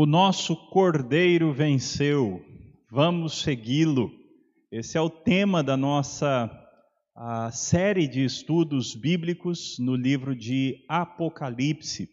O nosso Cordeiro venceu, vamos segui-lo. Esse é o tema da nossa série de estudos bíblicos no livro de Apocalipse,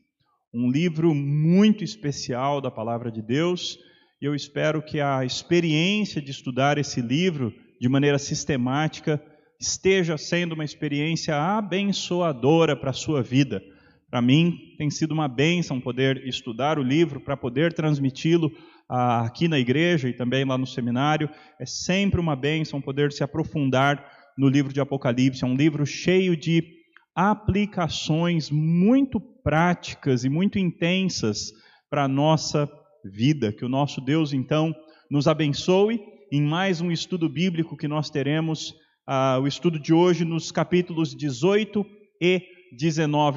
um livro muito especial da palavra de Deus. E eu espero que a experiência de estudar esse livro de maneira sistemática esteja sendo uma experiência abençoadora para a sua vida para mim tem sido uma bênção poder estudar o livro, para poder transmiti-lo ah, aqui na igreja e também lá no seminário. É sempre uma bênção poder se aprofundar no livro de Apocalipse. É um livro cheio de aplicações muito práticas e muito intensas para a nossa vida. Que o nosso Deus, então, nos abençoe em mais um estudo bíblico que nós teremos, ah, o estudo de hoje nos capítulos 18 e 19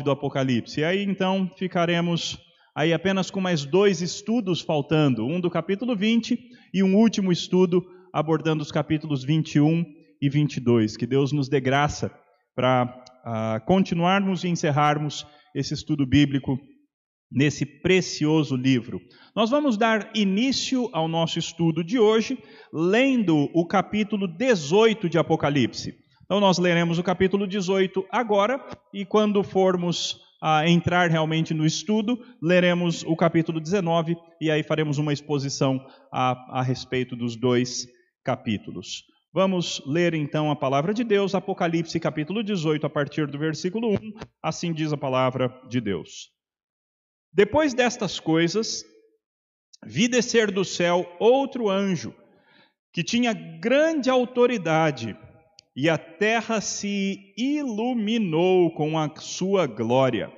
do Apocalipse. E aí então ficaremos aí apenas com mais dois estudos faltando, um do capítulo 20 e um último estudo abordando os capítulos 21 e 22. Que Deus nos dê graça para uh, continuarmos e encerrarmos esse estudo bíblico nesse precioso livro. Nós vamos dar início ao nosso estudo de hoje lendo o capítulo 18 de Apocalipse. Então, nós leremos o capítulo 18 agora, e quando formos a entrar realmente no estudo, leremos o capítulo 19, e aí faremos uma exposição a, a respeito dos dois capítulos. Vamos ler então a palavra de Deus, Apocalipse capítulo 18, a partir do versículo 1. Assim diz a palavra de Deus. Depois destas coisas, vi descer do céu outro anjo, que tinha grande autoridade e a terra se iluminou com a sua glória.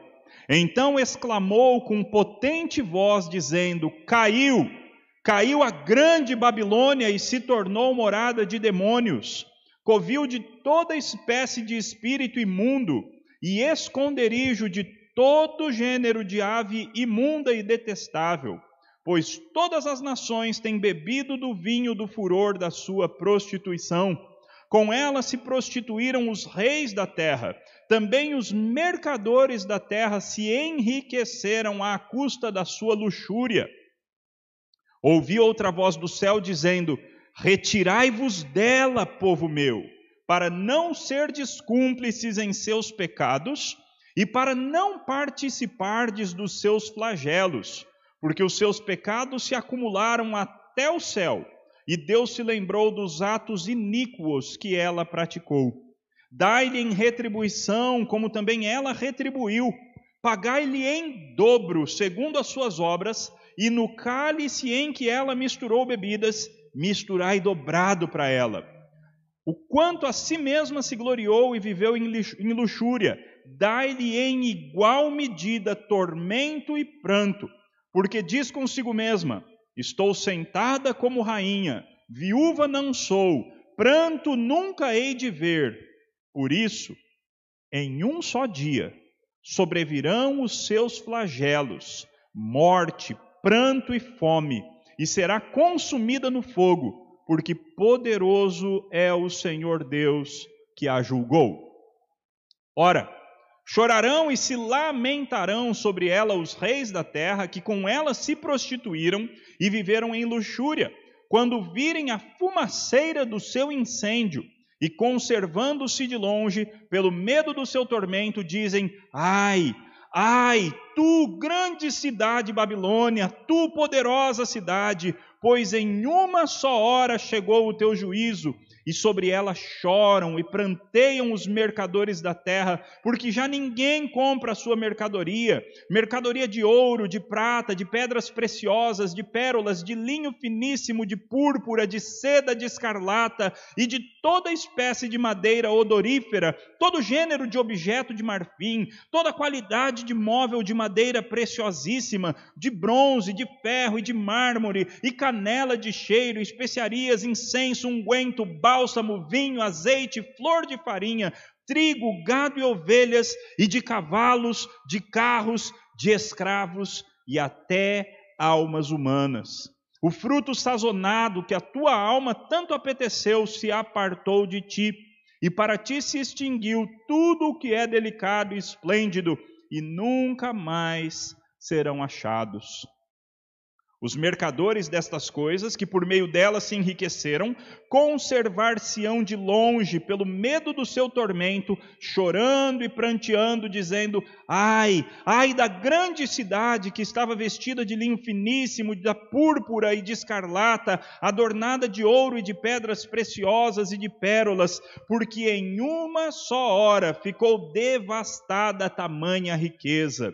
Então exclamou com potente voz, dizendo: Caiu, caiu a grande Babilônia e se tornou morada de demônios, covil de toda espécie de espírito imundo e esconderijo de todo gênero de ave imunda e detestável. Pois todas as nações têm bebido do vinho do furor da sua prostituição com ela se prostituíram os reis da terra. Também os mercadores da terra se enriqueceram à custa da sua luxúria. Ouvi outra voz do céu dizendo: Retirai-vos dela, povo meu, para não serdes cúmplices em seus pecados e para não participardes dos seus flagelos, porque os seus pecados se acumularam até o céu e Deus se lembrou dos atos iníquos que ela praticou. Dai-lhe em retribuição, como também ela retribuiu. Pagai-lhe em dobro, segundo as suas obras, e no cálice em que ela misturou bebidas, misturai dobrado para ela. O quanto a si mesma se gloriou e viveu em luxúria, dai-lhe em igual medida tormento e pranto, porque diz consigo mesma: Estou sentada como rainha, viúva não sou, pranto nunca hei de ver. Por isso, em um só dia sobrevirão os seus flagelos, morte, pranto e fome, e será consumida no fogo, porque poderoso é o Senhor Deus que a julgou. Ora, Chorarão e se lamentarão sobre ela os reis da terra, que com ela se prostituíram e viveram em luxúria, quando virem a fumaceira do seu incêndio, e conservando-se de longe, pelo medo do seu tormento, dizem: Ai, ai, tu grande cidade Babilônia, tu poderosa cidade, pois em uma só hora chegou o teu juízo e sobre ela choram e pranteiam os mercadores da terra, porque já ninguém compra a sua mercadoria, mercadoria de ouro, de prata, de pedras preciosas, de pérolas, de linho finíssimo, de púrpura, de seda de escarlata e de toda espécie de madeira odorífera, todo gênero de objeto de marfim, toda qualidade de móvel de madeira preciosíssima, de bronze, de ferro e de mármore, e canela de cheiro, especiarias, incenso, unguento, bálsamo, vinho, azeite, flor de farinha, trigo, gado e ovelhas, e de cavalos, de carros, de escravos e até almas humanas. O fruto sazonado que a tua alma tanto apeteceu se apartou de ti, e para ti se extinguiu tudo o que é delicado e esplêndido, e nunca mais serão achados. Os mercadores destas coisas, que por meio delas se enriqueceram, conservar-se-ão de longe pelo medo do seu tormento, chorando e pranteando, dizendo: Ai, ai da grande cidade que estava vestida de linho finíssimo, da púrpura e de escarlata, adornada de ouro e de pedras preciosas e de pérolas, porque em uma só hora ficou devastada tamanha riqueza.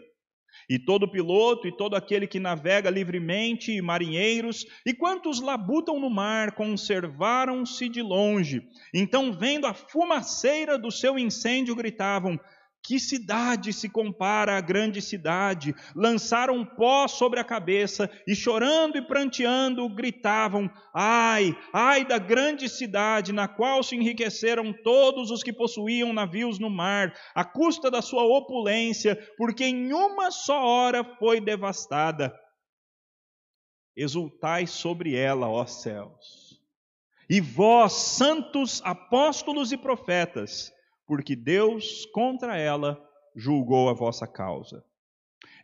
E todo piloto e todo aquele que navega livremente, e marinheiros, e quantos labutam no mar, conservaram-se de longe. Então, vendo a fumaceira do seu incêndio, gritavam: que cidade se compara à grande cidade? Lançaram pó sobre a cabeça e, chorando e pranteando, gritavam: Ai, ai da grande cidade, na qual se enriqueceram todos os que possuíam navios no mar, à custa da sua opulência, porque em uma só hora foi devastada. Exultai sobre ela, ó céus. E vós, santos apóstolos e profetas, porque Deus contra ela julgou a vossa causa.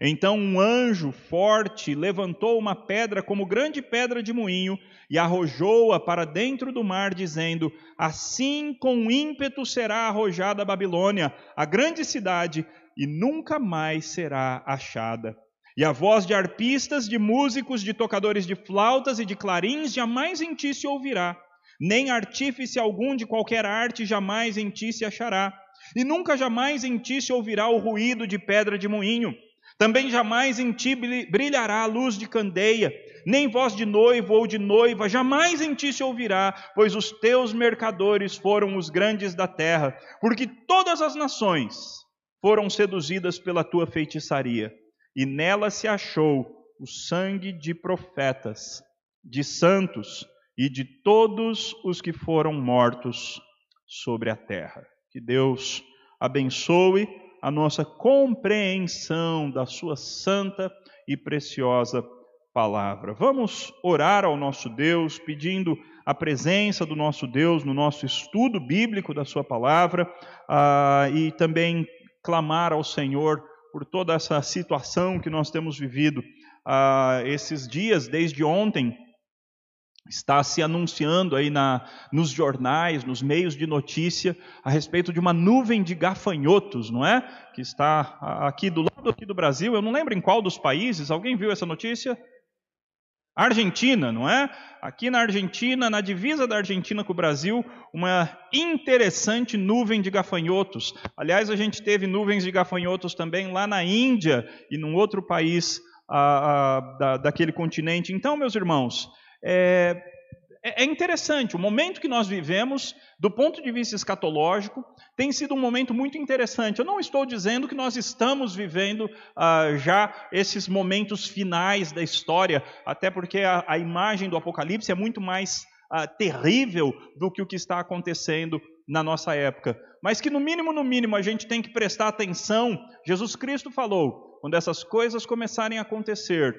Então um anjo forte levantou uma pedra como grande pedra de moinho e arrojou-a para dentro do mar, dizendo: Assim com ímpeto será arrojada a Babilônia, a grande cidade, e nunca mais será achada. E a voz de arpistas, de músicos, de tocadores de flautas e de clarins jamais em ti se ouvirá nem artífice algum de qualquer arte jamais em ti se achará, e nunca jamais em ti se ouvirá o ruído de pedra de moinho. Também jamais em ti brilhará a luz de candeia, nem voz de noivo ou de noiva, jamais em ti se ouvirá, pois os teus mercadores foram os grandes da terra, porque todas as nações foram seduzidas pela tua feitiçaria, e nela se achou o sangue de profetas, de santos, e de todos os que foram mortos sobre a terra. Que Deus abençoe a nossa compreensão da Sua santa e preciosa palavra. Vamos orar ao nosso Deus, pedindo a presença do nosso Deus no nosso estudo bíblico da Sua palavra uh, e também clamar ao Senhor por toda essa situação que nós temos vivido uh, esses dias, desde ontem está se anunciando aí na, nos jornais, nos meios de notícia, a respeito de uma nuvem de gafanhotos, não é? Que está aqui do lado aqui do Brasil, eu não lembro em qual dos países, alguém viu essa notícia? Argentina, não é? Aqui na Argentina, na divisa da Argentina com o Brasil, uma interessante nuvem de gafanhotos. Aliás, a gente teve nuvens de gafanhotos também lá na Índia e num outro país da, daquele continente. Então, meus irmãos, é, é, é interessante, o momento que nós vivemos, do ponto de vista escatológico, tem sido um momento muito interessante. Eu não estou dizendo que nós estamos vivendo ah, já esses momentos finais da história, até porque a, a imagem do Apocalipse é muito mais ah, terrível do que o que está acontecendo na nossa época. Mas que, no mínimo, no mínimo, a gente tem que prestar atenção. Jesus Cristo falou: quando essas coisas começarem a acontecer,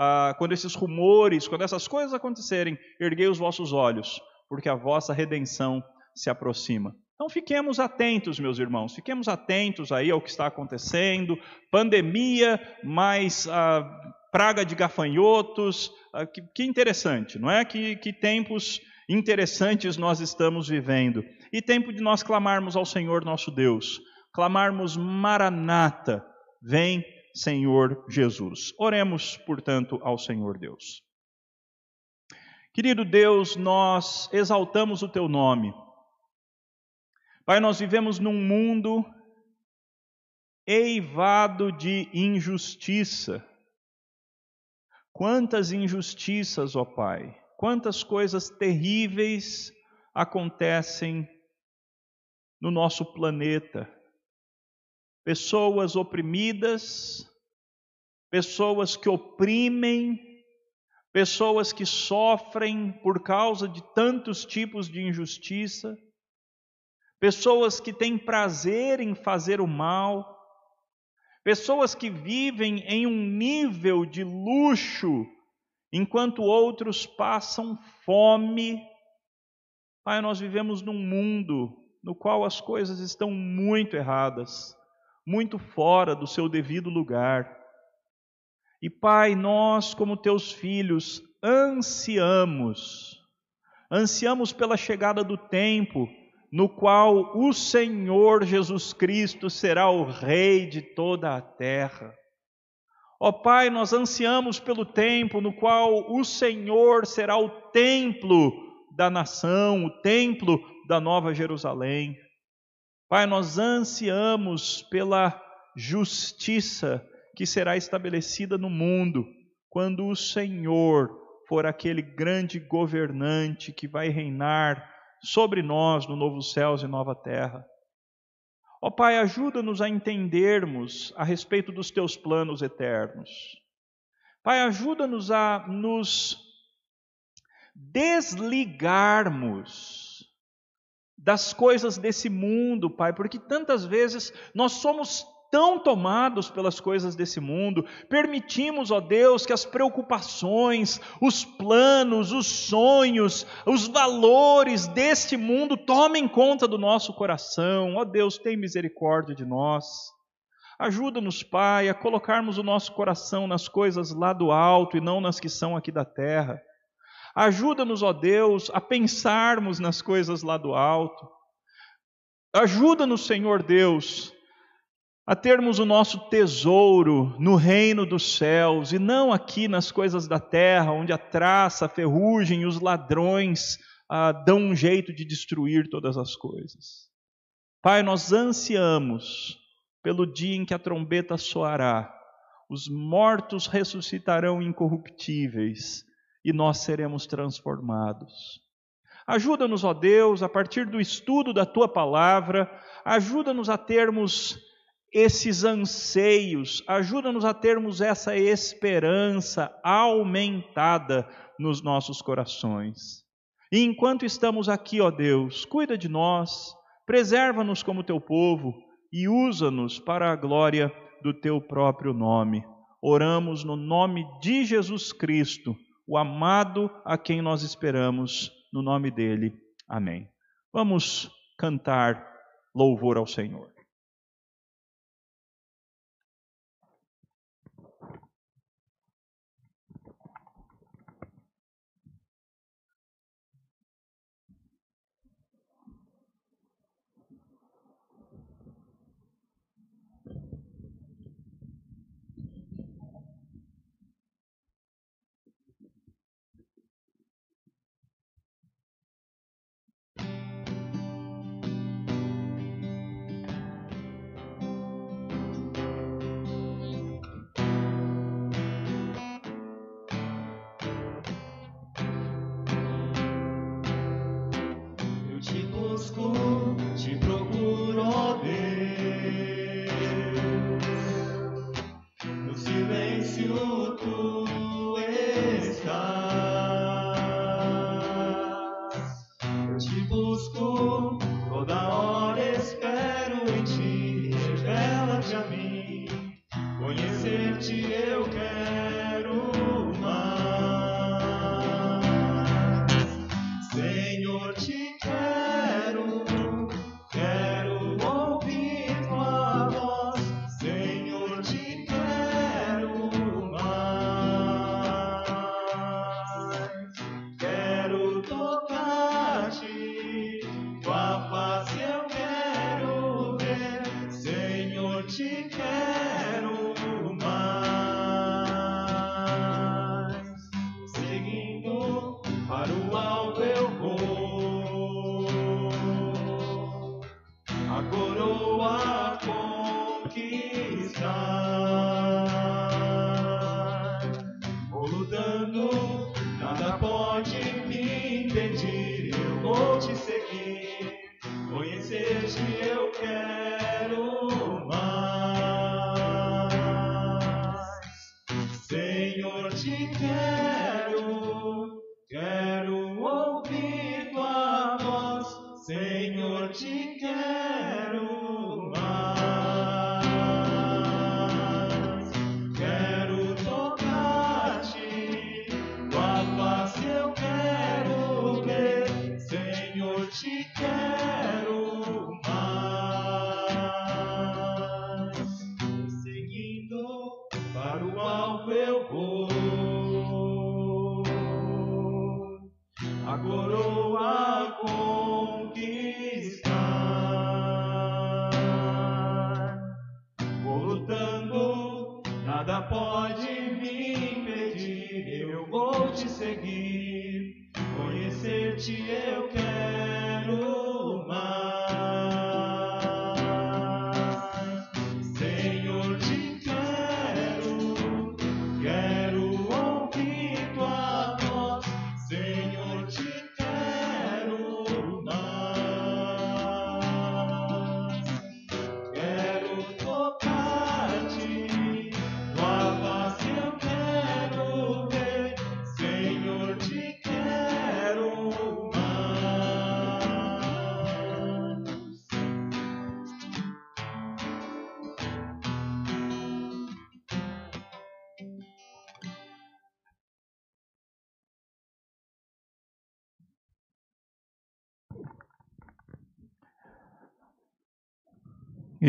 ah, quando esses rumores, quando essas coisas acontecerem, erguei os vossos olhos, porque a vossa redenção se aproxima. Então fiquemos atentos, meus irmãos, fiquemos atentos aí ao que está acontecendo, pandemia, mais ah, praga de gafanhotos, ah, que, que, interessante, não é? Que, que tempos interessantes nós estamos vivendo. E tempo de nós clamarmos ao Senhor nosso Deus, clamarmos Maranata, vem Senhor Jesus. Oremos, portanto, ao Senhor Deus. Querido Deus, nós exaltamos o teu nome. Pai, nós vivemos num mundo eivado de injustiça. Quantas injustiças, ó Pai, quantas coisas terríveis acontecem no nosso planeta pessoas oprimidas, pessoas que oprimem, pessoas que sofrem por causa de tantos tipos de injustiça, pessoas que têm prazer em fazer o mal, pessoas que vivem em um nível de luxo, enquanto outros passam fome. Pai, nós vivemos num mundo no qual as coisas estão muito erradas muito fora do seu devido lugar. E Pai, nós, como teus filhos, ansiamos, ansiamos pela chegada do tempo no qual o Senhor Jesus Cristo será o Rei de toda a terra. Ó Pai, nós ansiamos pelo tempo no qual o Senhor será o templo da nação, o templo da Nova Jerusalém. Pai, nós ansiamos pela justiça que será estabelecida no mundo quando o Senhor for aquele grande governante que vai reinar sobre nós no novo céus e nova terra. Ó Pai, ajuda-nos a entendermos a respeito dos teus planos eternos. Pai, ajuda-nos a nos desligarmos das coisas desse mundo, Pai, porque tantas vezes nós somos tão tomados pelas coisas desse mundo, permitimos, ó Deus, que as preocupações, os planos, os sonhos, os valores deste mundo tomem conta do nosso coração. Ó Deus, tem misericórdia de nós. Ajuda-nos, Pai, a colocarmos o nosso coração nas coisas lá do alto e não nas que são aqui da terra. Ajuda-nos, ó Deus, a pensarmos nas coisas lá do alto. Ajuda-nos, Senhor Deus, a termos o nosso tesouro no reino dos céus e não aqui nas coisas da terra, onde a traça, a ferrugem e os ladrões ah, dão um jeito de destruir todas as coisas. Pai, nós ansiamos pelo dia em que a trombeta soará, os mortos ressuscitarão incorruptíveis e nós seremos transformados. Ajuda-nos, ó Deus, a partir do estudo da tua palavra, ajuda-nos a termos esses anseios, ajuda-nos a termos essa esperança aumentada nos nossos corações. E enquanto estamos aqui, ó Deus, cuida de nós, preserva-nos como teu povo e usa-nos para a glória do teu próprio nome. Oramos no nome de Jesus Cristo, o amado a quem nós esperamos, no nome dele. Amém. Vamos cantar louvor ao Senhor.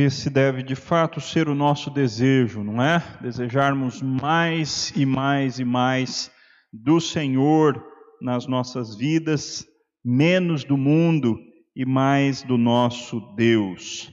Esse deve de fato ser o nosso desejo, não é? Desejarmos mais e mais e mais do Senhor nas nossas vidas, menos do mundo e mais do nosso Deus.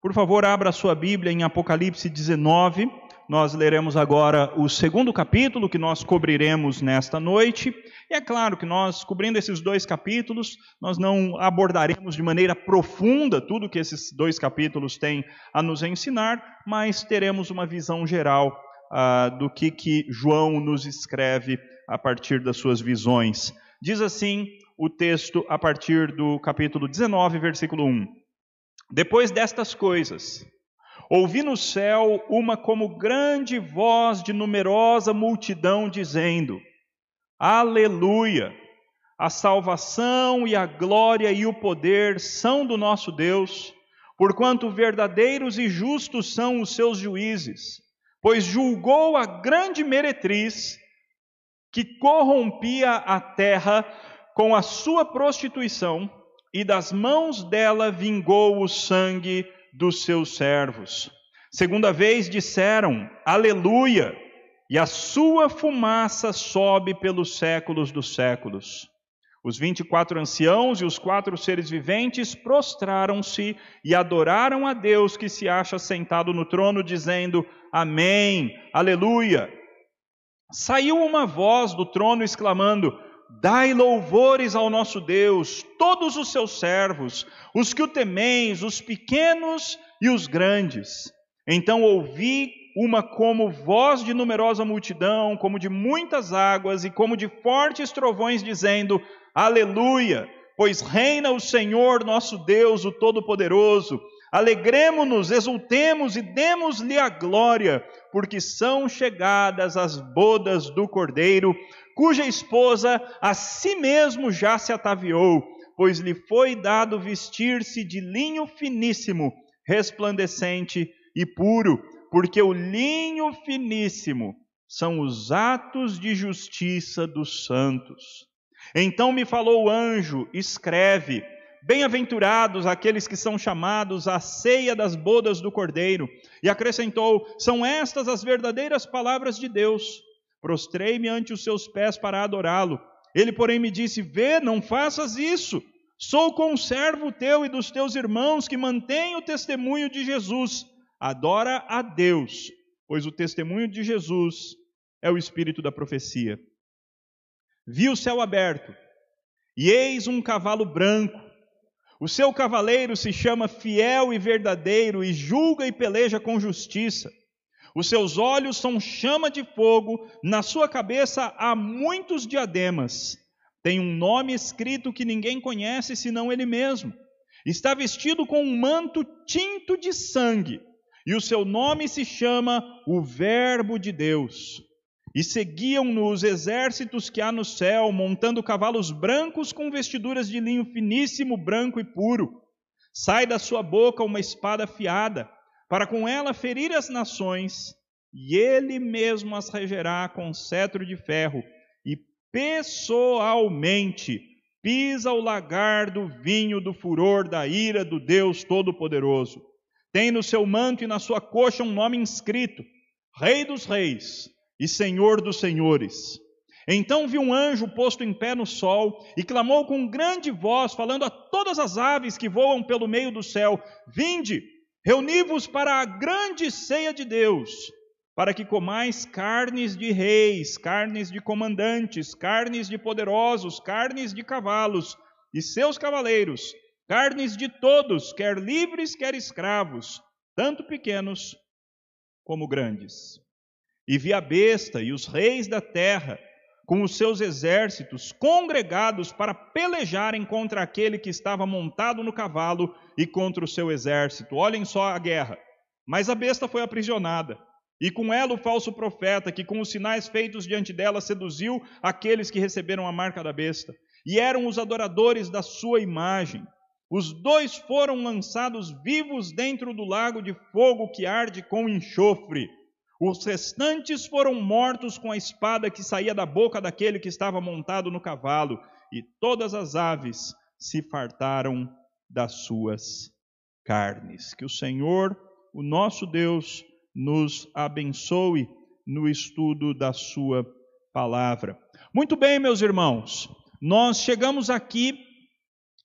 Por favor, abra a sua Bíblia em Apocalipse 19. Nós leremos agora o segundo capítulo que nós cobriremos nesta noite. E é claro que nós, cobrindo esses dois capítulos, nós não abordaremos de maneira profunda tudo que esses dois capítulos têm a nos ensinar, mas teremos uma visão geral ah, do que, que João nos escreve a partir das suas visões. Diz assim o texto a partir do capítulo 19, versículo 1. Depois destas coisas, Ouvi no céu uma como grande voz de numerosa multidão dizendo: Aleluia! A salvação e a glória e o poder são do nosso Deus, porquanto verdadeiros e justos são os seus juízes, pois julgou a grande meretriz que corrompia a terra com a sua prostituição, e das mãos dela vingou o sangue dos seus servos. Segunda vez disseram: Aleluia! E a sua fumaça sobe pelos séculos dos séculos. Os vinte e quatro anciãos e os quatro seres viventes prostraram-se e adoraram a Deus que se acha sentado no trono, dizendo: Amém, Aleluia. Saiu uma voz do trono exclamando: Dai louvores ao nosso Deus, todos os seus servos, os que o temeis, os pequenos e os grandes. Então ouvi uma como voz de numerosa multidão, como de muitas águas e como de fortes trovões, dizendo: Aleluia! Pois reina o Senhor nosso Deus, o Todo-Poderoso. Alegremo-nos, exultemos e demos-lhe a glória, porque são chegadas as bodas do Cordeiro, cuja esposa a si mesmo já se ataviou, pois lhe foi dado vestir-se de linho finíssimo, resplandecente e puro, porque o linho finíssimo são os atos de justiça dos santos. Então me falou o anjo: escreve, Bem-aventurados aqueles que são chamados à ceia das bodas do Cordeiro. E acrescentou: São estas as verdadeiras palavras de Deus. Prostrei-me ante os seus pés para adorá-lo. Ele, porém, me disse: Vê, não faças isso. Sou conservo teu e dos teus irmãos que mantêm o testemunho de Jesus. Adora a Deus, pois o testemunho de Jesus é o espírito da profecia. Vi o céu aberto, e eis um cavalo branco. O seu cavaleiro se chama Fiel e Verdadeiro, e julga e peleja com justiça. Os seus olhos são chama de fogo, na sua cabeça há muitos diademas. Tem um nome escrito que ninguém conhece senão ele mesmo. Está vestido com um manto tinto de sangue, e o seu nome se chama o Verbo de Deus. E seguiam-no os exércitos que há no céu, montando cavalos brancos com vestiduras de linho finíssimo, branco e puro. Sai da sua boca uma espada afiada para com ela ferir as nações, e ele mesmo as regerá com cetro de ferro, e pessoalmente pisa o lagar do vinho do furor da ira do Deus Todo-Poderoso. Tem no seu manto e na sua coxa um nome inscrito: Rei dos Reis e Senhor dos Senhores. Então viu um anjo posto em pé no sol e clamou com grande voz, falando a todas as aves que voam pelo meio do céu: Vinde, Reuni-vos para a grande ceia de Deus, para que comais carnes de reis, carnes de comandantes, carnes de poderosos, carnes de cavalos e seus cavaleiros, carnes de todos, quer livres, quer escravos, tanto pequenos como grandes. E vi a besta e os reis da terra, com os seus exércitos, congregados para pelejarem contra aquele que estava montado no cavalo e contra o seu exército. Olhem só a guerra. Mas a besta foi aprisionada, e com ela o falso profeta, que com os sinais feitos diante dela seduziu aqueles que receberam a marca da besta, e eram os adoradores da sua imagem. Os dois foram lançados vivos dentro do lago de fogo que arde com enxofre. Os restantes foram mortos com a espada que saía da boca daquele que estava montado no cavalo, e todas as aves se fartaram das suas carnes. Que o Senhor, o nosso Deus, nos abençoe no estudo da Sua palavra. Muito bem, meus irmãos, nós chegamos aqui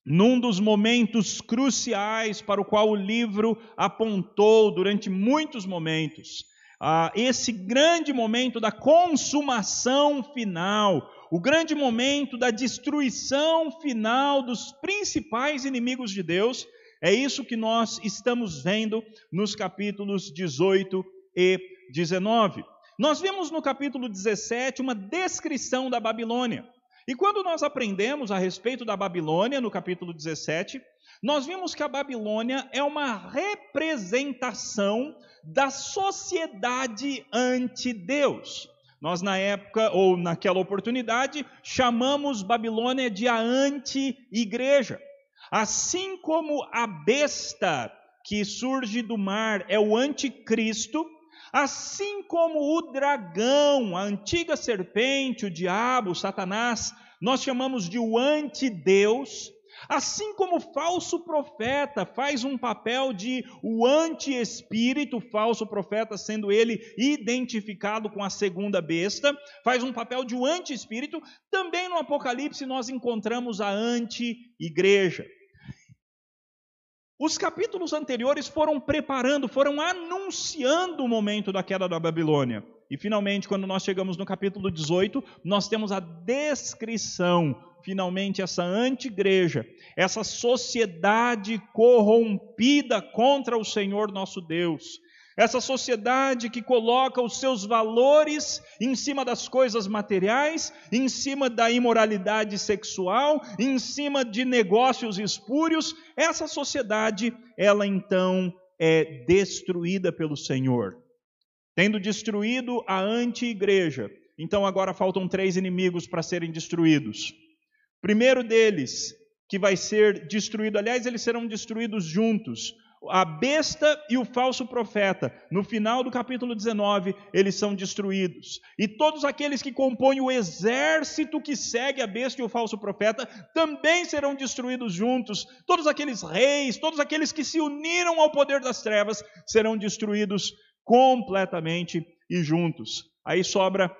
num dos momentos cruciais para o qual o livro apontou durante muitos momentos. Ah, esse grande momento da consumação final, o grande momento da destruição final dos principais inimigos de Deus, é isso que nós estamos vendo nos capítulos 18 e 19. Nós vemos no capítulo 17 uma descrição da Babilônia. E quando nós aprendemos a respeito da Babilônia, no capítulo 17, nós vimos que a Babilônia é uma representação da sociedade ante Deus. Nós, na época, ou naquela oportunidade, chamamos Babilônia de a anti-igreja. Assim como a besta que surge do mar é o anticristo, Assim como o dragão, a antiga serpente, o diabo, o Satanás, nós chamamos de o antideus, assim como o falso profeta faz um papel de o anti-espírito, falso profeta sendo ele identificado com a segunda besta, faz um papel de o anti-espírito, também no Apocalipse nós encontramos a anti-igreja. Os capítulos anteriores foram preparando, foram anunciando o momento da queda da Babilônia. E finalmente, quando nós chegamos no capítulo 18, nós temos a descrição, finalmente, essa antigreja, essa sociedade corrompida contra o Senhor nosso Deus, essa sociedade que coloca os seus valores em cima das coisas materiais, em cima da imoralidade sexual, em cima de negócios espúrios, essa sociedade, ela então é destruída pelo Senhor. Tendo destruído a anti-igreja, então agora faltam três inimigos para serem destruídos. Primeiro deles, que vai ser destruído, aliás, eles serão destruídos juntos a besta e o falso profeta. No final do capítulo 19, eles são destruídos. E todos aqueles que compõem o exército que segue a besta e o falso profeta também serão destruídos juntos. Todos aqueles reis, todos aqueles que se uniram ao poder das trevas serão destruídos completamente e juntos. Aí sobra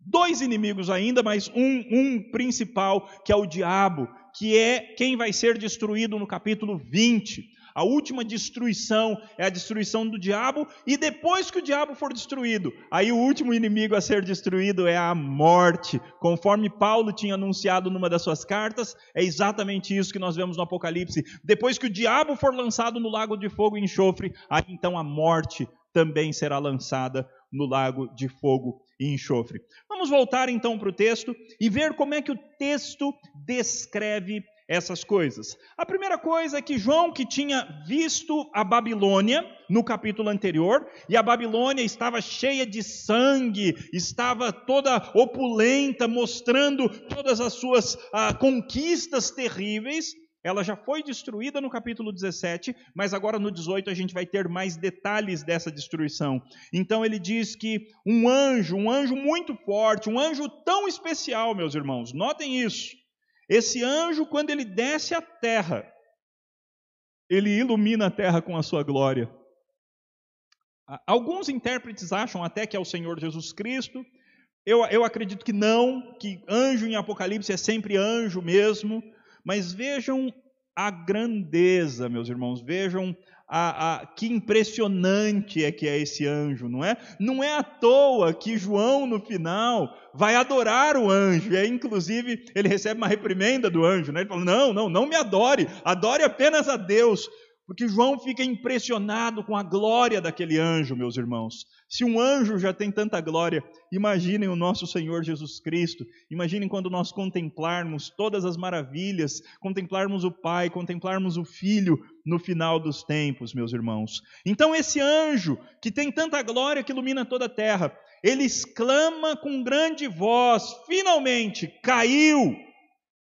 dois inimigos ainda, mas um, um principal, que é o diabo, que é quem vai ser destruído no capítulo 20. A última destruição é a destruição do diabo, e depois que o diabo for destruído, aí o último inimigo a ser destruído é a morte. Conforme Paulo tinha anunciado numa das suas cartas, é exatamente isso que nós vemos no Apocalipse. Depois que o diabo for lançado no lago de fogo e enxofre, aí então a morte também será lançada no lago de fogo e enxofre. Vamos voltar então para o texto e ver como é que o texto descreve essas coisas. A primeira coisa é que João, que tinha visto a Babilônia no capítulo anterior, e a Babilônia estava cheia de sangue, estava toda opulenta, mostrando todas as suas ah, conquistas terríveis. Ela já foi destruída no capítulo 17, mas agora no 18 a gente vai ter mais detalhes dessa destruição. Então ele diz que um anjo, um anjo muito forte, um anjo tão especial, meus irmãos, notem isso esse anjo, quando ele desce à terra, ele ilumina a terra com a sua glória. Alguns intérpretes acham até que é o Senhor Jesus Cristo. Eu, eu acredito que não, que anjo em Apocalipse é sempre anjo mesmo. Mas vejam a grandeza, meus irmãos, vejam a, a, que impressionante é que é esse anjo, não é? Não é à toa que João, no final, vai adorar o anjo. E aí, inclusive, ele recebe uma reprimenda do anjo, né? Ele fala: Não, não, não me adore, adore apenas a Deus. Porque João fica impressionado com a glória daquele anjo, meus irmãos. Se um anjo já tem tanta glória, imaginem o nosso Senhor Jesus Cristo. Imaginem quando nós contemplarmos todas as maravilhas, contemplarmos o Pai, contemplarmos o Filho no final dos tempos, meus irmãos. Então, esse anjo, que tem tanta glória que ilumina toda a terra, ele exclama com grande voz: finalmente caiu,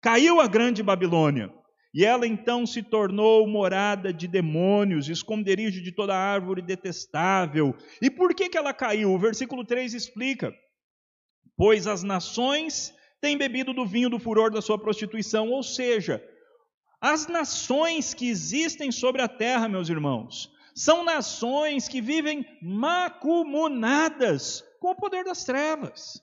caiu a grande Babilônia. E ela então se tornou morada de demônios, esconderijo de toda árvore detestável. E por que, que ela caiu? O versículo 3 explica: Pois as nações têm bebido do vinho do furor da sua prostituição, ou seja, As nações que existem sobre a terra, meus irmãos, são nações que vivem macumunadas com o poder das trevas.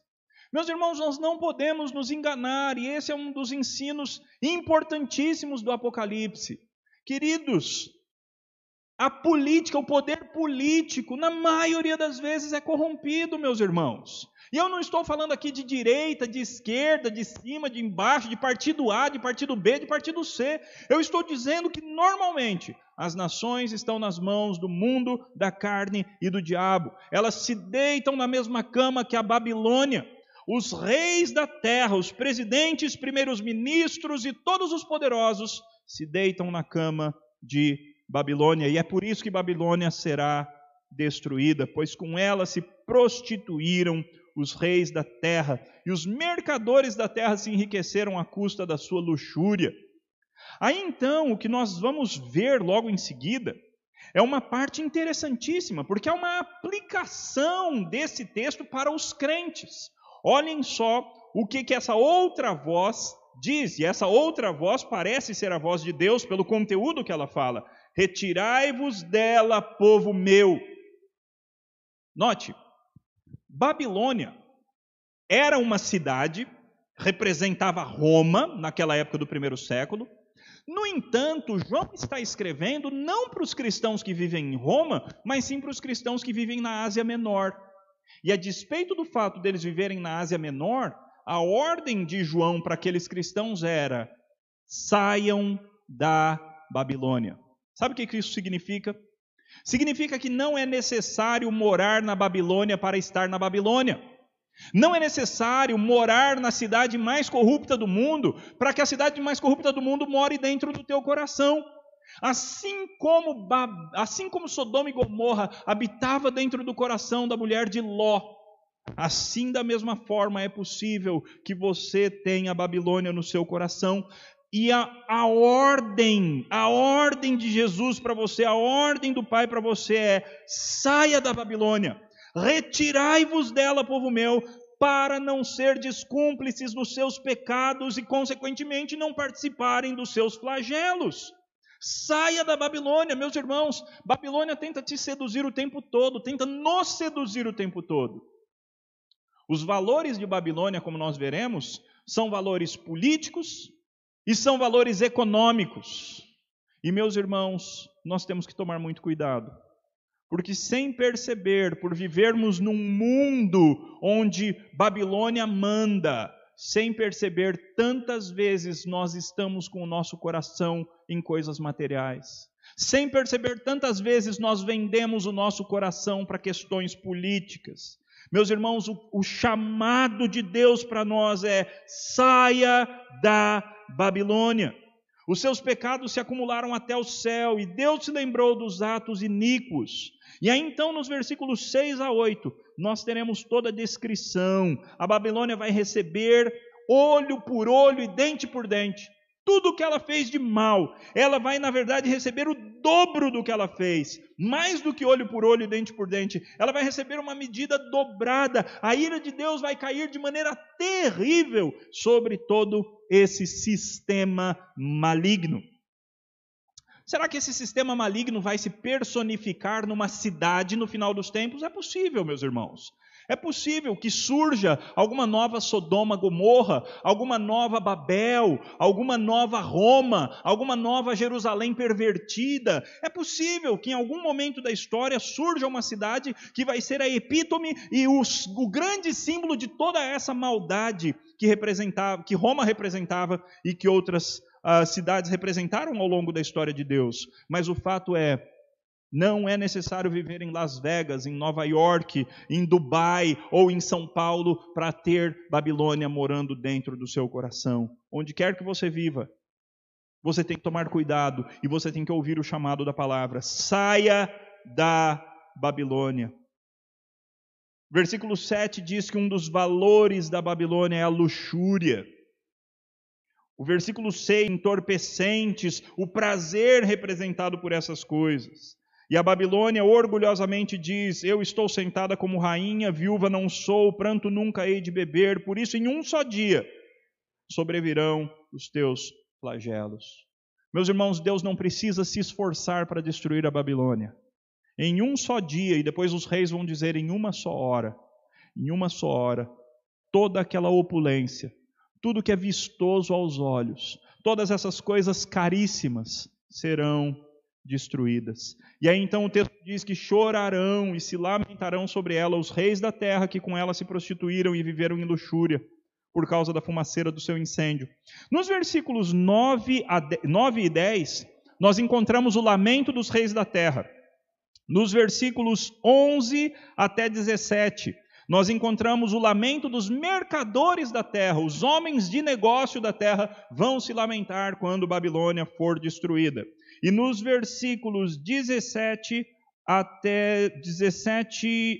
Meus irmãos, nós não podemos nos enganar, e esse é um dos ensinos importantíssimos do Apocalipse. Queridos, a política, o poder político, na maioria das vezes é corrompido, meus irmãos. E eu não estou falando aqui de direita, de esquerda, de cima, de embaixo, de partido A, de partido B, de partido C. Eu estou dizendo que normalmente as nações estão nas mãos do mundo, da carne e do diabo. Elas se deitam na mesma cama que a Babilônia. Os reis da terra, os presidentes, primeiros ministros e todos os poderosos se deitam na cama de Babilônia. E é por isso que Babilônia será destruída, pois com ela se prostituíram os reis da terra, e os mercadores da terra se enriqueceram à custa da sua luxúria. Aí então, o que nós vamos ver logo em seguida é uma parte interessantíssima, porque é uma aplicação desse texto para os crentes. Olhem só o que, que essa outra voz diz, e essa outra voz parece ser a voz de Deus pelo conteúdo que ela fala. Retirai-vos dela, povo meu. Note, Babilônia era uma cidade, representava Roma naquela época do primeiro século. No entanto, João está escrevendo não para os cristãos que vivem em Roma, mas sim para os cristãos que vivem na Ásia Menor. E a despeito do fato deles viverem na Ásia Menor, a ordem de João para aqueles cristãos era: saiam da Babilônia. Sabe o que isso significa? Significa que não é necessário morar na Babilônia para estar na Babilônia. Não é necessário morar na cidade mais corrupta do mundo para que a cidade mais corrupta do mundo more dentro do teu coração. Assim como, assim como Sodoma e Gomorra habitava dentro do coração da mulher de Ló, assim da mesma forma é possível que você tenha a Babilônia no seu coração. E a, a ordem, a ordem de Jesus para você, a ordem do Pai para você é: saia da Babilônia, retirai-vos dela, povo meu, para não ser descúmplices nos seus pecados e, consequentemente, não participarem dos seus flagelos. Saia da Babilônia, meus irmãos. Babilônia tenta te seduzir o tempo todo, tenta nos seduzir o tempo todo. Os valores de Babilônia, como nós veremos, são valores políticos, e são valores econômicos. E, meus irmãos, nós temos que tomar muito cuidado. Porque, sem perceber, por vivermos num mundo onde Babilônia manda, sem perceber, tantas vezes nós estamos com o nosso coração em coisas materiais. Sem perceber, tantas vezes nós vendemos o nosso coração para questões políticas. Meus irmãos, o, o chamado de Deus para nós é: saia da Babilônia. Os seus pecados se acumularam até o céu, e Deus se lembrou dos atos iníquos. E aí então, nos versículos 6 a 8, nós teremos toda a descrição. A Babilônia vai receber olho por olho e dente por dente tudo o que ela fez de mal, ela vai, na verdade, receber o dobro do que ela fez, mais do que olho por olho e dente por dente. Ela vai receber uma medida dobrada. A ira de Deus vai cair de maneira terrível sobre todo esse sistema maligno. Será que esse sistema maligno vai se personificar numa cidade no final dos tempos? É possível, meus irmãos. É possível que surja alguma nova Sodoma, Gomorra, alguma nova Babel, alguma nova Roma, alguma nova Jerusalém pervertida. É possível que em algum momento da história surja uma cidade que vai ser a epítome e o, o grande símbolo de toda essa maldade que representava, que Roma representava e que outras uh, cidades representaram ao longo da história de Deus. Mas o fato é não é necessário viver em Las Vegas, em Nova York, em Dubai ou em São Paulo para ter Babilônia morando dentro do seu coração. Onde quer que você viva, você tem que tomar cuidado e você tem que ouvir o chamado da palavra. Saia da Babilônia. Versículo 7 diz que um dos valores da Babilônia é a luxúria. O versículo 6, entorpecentes, o prazer representado por essas coisas. E a Babilônia orgulhosamente diz: Eu estou sentada como rainha, viúva não sou, pranto nunca hei de beber, por isso em um só dia sobrevirão os teus flagelos. Meus irmãos, Deus não precisa se esforçar para destruir a Babilônia. Em um só dia, e depois os reis vão dizer em uma só hora, em uma só hora, toda aquela opulência, tudo que é vistoso aos olhos, todas essas coisas caríssimas serão destruídas. E aí então o texto diz que chorarão e se lamentarão sobre ela os reis da terra que com ela se prostituíram e viveram em luxúria por causa da fumaceira do seu incêndio. Nos versículos 9, a 9 e 10, nós encontramos o lamento dos reis da terra. Nos versículos 11 até 17, nós encontramos o lamento dos mercadores da terra, os homens de negócio da terra vão se lamentar quando Babilônia for destruída. E nos versículos 17 até 17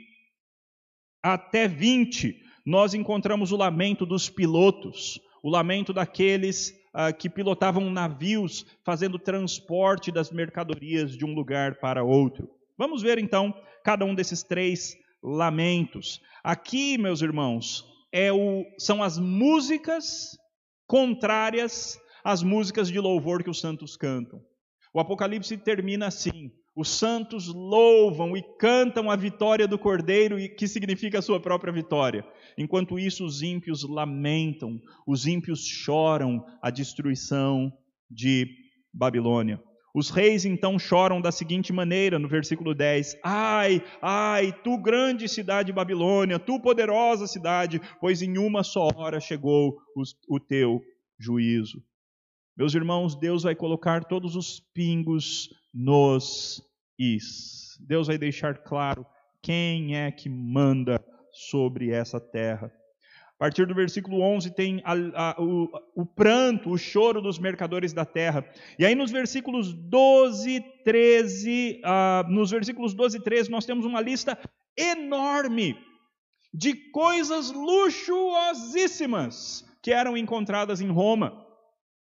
até 20, nós encontramos o lamento dos pilotos, o lamento daqueles uh, que pilotavam navios fazendo transporte das mercadorias de um lugar para outro. Vamos ver então cada um desses três lamentos. Aqui, meus irmãos, é o, são as músicas contrárias às músicas de louvor que os santos cantam. O Apocalipse termina assim: os santos louvam e cantam a vitória do Cordeiro, que significa a sua própria vitória. Enquanto isso, os ímpios lamentam, os ímpios choram a destruição de Babilônia. Os reis então choram da seguinte maneira, no versículo 10: Ai, ai, tu grande cidade Babilônia, tu poderosa cidade, pois em uma só hora chegou o teu juízo. Meus irmãos, Deus vai colocar todos os pingos nos is. Deus vai deixar claro quem é que manda sobre essa terra. Partir do versículo 11 tem a, a, o, o, pranto, o choro dos mercadores da terra. E aí nos versículos 12, 13, uh, nos versículos 12 e 13 nós temos uma lista enorme de coisas luxuosíssimas que eram encontradas em Roma.